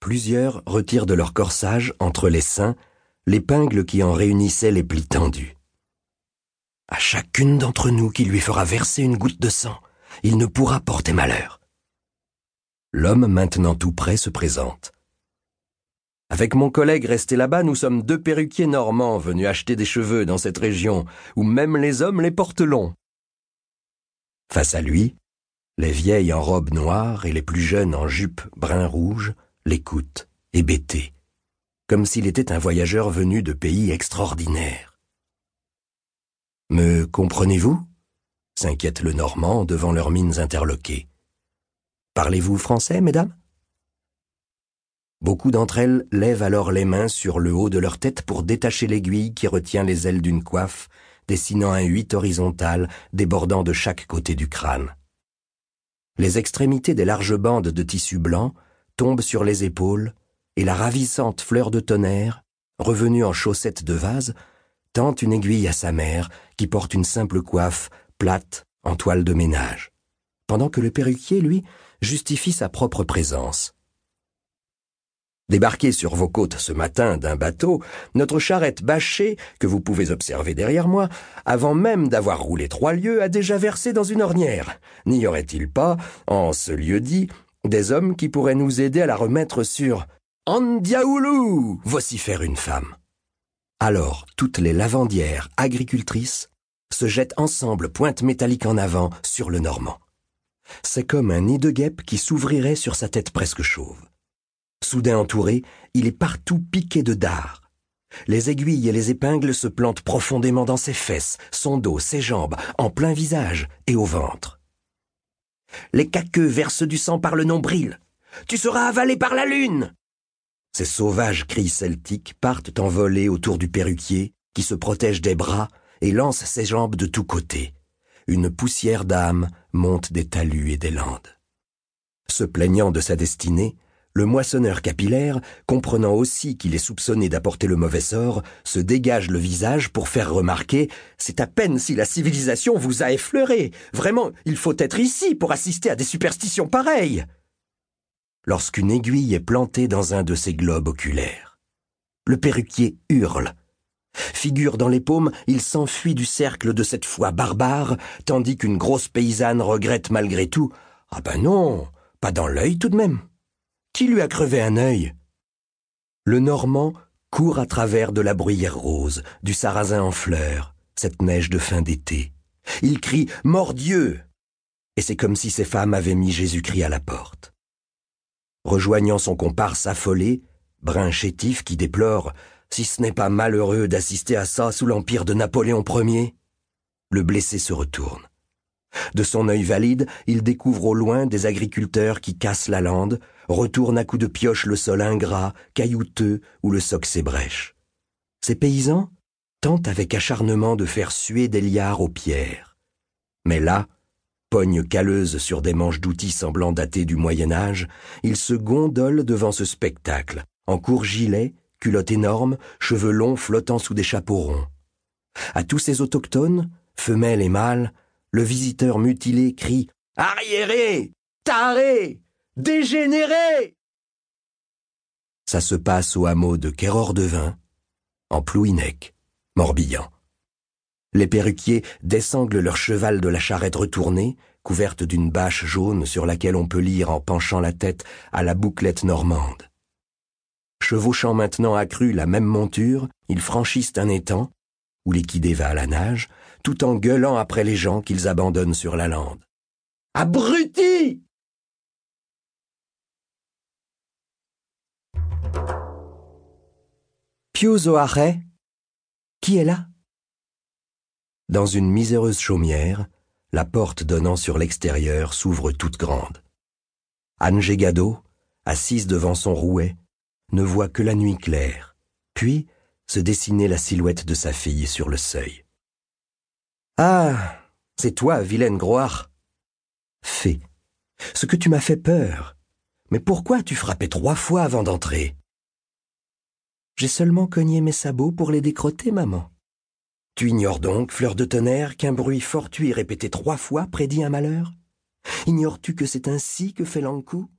Plusieurs retirent de leur corsage, entre les seins, l'épingle qui en réunissait les plis tendus. À chacune d'entre nous qui lui fera verser une goutte de sang, il ne pourra porter malheur. L'homme maintenant tout près se présente. Avec mon collègue resté là-bas, nous sommes deux perruquiers normands venus acheter des cheveux dans cette région, où même les hommes les portent longs. Face à lui, les vieilles en robe noire et les plus jeunes en jupe brun-rouge l'écoutent, hébétés, comme s'il était un voyageur venu de pays extraordinaires. Me comprenez-vous? s'inquiète le Normand devant leurs mines interloquées. Parlez-vous français, mesdames? Beaucoup d'entre elles lèvent alors les mains sur le haut de leur tête pour détacher l'aiguille qui retient les ailes d'une coiffe, dessinant un huit horizontal débordant de chaque côté du crâne. Les extrémités des larges bandes de tissu blanc tombent sur les épaules, et la ravissante fleur de tonnerre, revenue en chaussettes de vase, tente une aiguille à sa mère, qui porte une simple coiffe, plate, en toile de ménage, pendant que le perruquier, lui, justifie sa propre présence. Débarqué sur vos côtes ce matin d'un bateau, notre charrette bâchée, que vous pouvez observer derrière moi, avant même d'avoir roulé trois lieues, a déjà versé dans une ornière. N'y aurait-il pas, en ce lieu dit, des hommes qui pourraient nous aider à la remettre sur Andiaoulou? Vocifère une femme. Alors toutes les lavandières agricultrices se jettent ensemble pointe métallique en avant sur le Normand. C'est comme un nid de guêpe qui s'ouvrirait sur sa tête presque chauve. Soudain entouré, il est partout piqué de dards. Les aiguilles et les épingles se plantent profondément dans ses fesses, son dos, ses jambes, en plein visage et au ventre. Les caqueux versent du sang par le nombril. Tu seras avalé par la lune. Ces sauvages cris celtiques partent en volée autour du perruquier, qui se protège des bras et lance ses jambes de tous côtés. Une poussière d'âme monte des talus et des landes. Se plaignant de sa destinée, le moissonneur capillaire, comprenant aussi qu'il est soupçonné d'apporter le mauvais sort, se dégage le visage pour faire remarquer C'est à peine si la civilisation vous a effleuré. Vraiment, il faut être ici pour assister à des superstitions pareilles. Lorsqu'une aiguille est plantée dans un de ces globes oculaires, le perruquier hurle. Figure dans les paumes, il s'enfuit du cercle de cette foi barbare, tandis qu'une grosse paysanne regrette malgré tout Ah ben non, pas dans l'œil tout de même. Qui lui a crevé un œil? Le Normand court à travers de la bruyère rose, du sarrasin en fleurs, cette neige de fin d'été. Il crie Mordieu Et c'est comme si ces femmes avaient mis Jésus-Christ à la porte. Rejoignant son comparse affolé, brun chétif qui déplore si ce n'est pas malheureux d'assister à ça sous l'empire de Napoléon Ier, le blessé se retourne. De son œil valide, il découvre au loin des agriculteurs qui cassent la lande, retournent à coups de pioche le sol ingrat, caillouteux, où le soc s'ébrèche. Ces paysans tentent avec acharnement de faire suer des liards aux pierres. Mais là, pogne calleuse sur des manches d'outils semblant dater du Moyen Âge, ils se gondolent devant ce spectacle, en court gilet, culotte énorme, cheveux longs flottant sous des chapeaux ronds. À tous ces autochtones, femelles et mâles, le visiteur mutilé crie Arriéré Taré Dégénéré Ça se passe au hameau de Quéror-de-Vin, en Plouinec, Morbihan. Les perruquiers dessanglent leur cheval de la charrette retournée, couverte d'une bâche jaune sur laquelle on peut lire en penchant la tête à la bouclette normande. Chevauchant maintenant accru la même monture, ils franchissent un étang, où l'équidé va à la nage, tout en gueulant après les gens qu'ils abandonnent sur la lande. Abruti Qui est là? Dans une miséreuse chaumière, la porte donnant sur l'extérieur s'ouvre toute grande. Anne Gégado, assise devant son rouet, ne voit que la nuit claire, puis se dessiner la silhouette de sa fille sur le seuil. Ah, c'est toi, vilaine Groire. Fée, ce que tu m'as fait peur. Mais pourquoi tu frappais trois fois avant d'entrer? J'ai seulement cogné mes sabots pour les décroter, maman. Tu ignores donc, fleur de tonnerre, qu'un bruit fortuit répété trois fois prédit un malheur? Ignores-tu que c'est ainsi que fait de...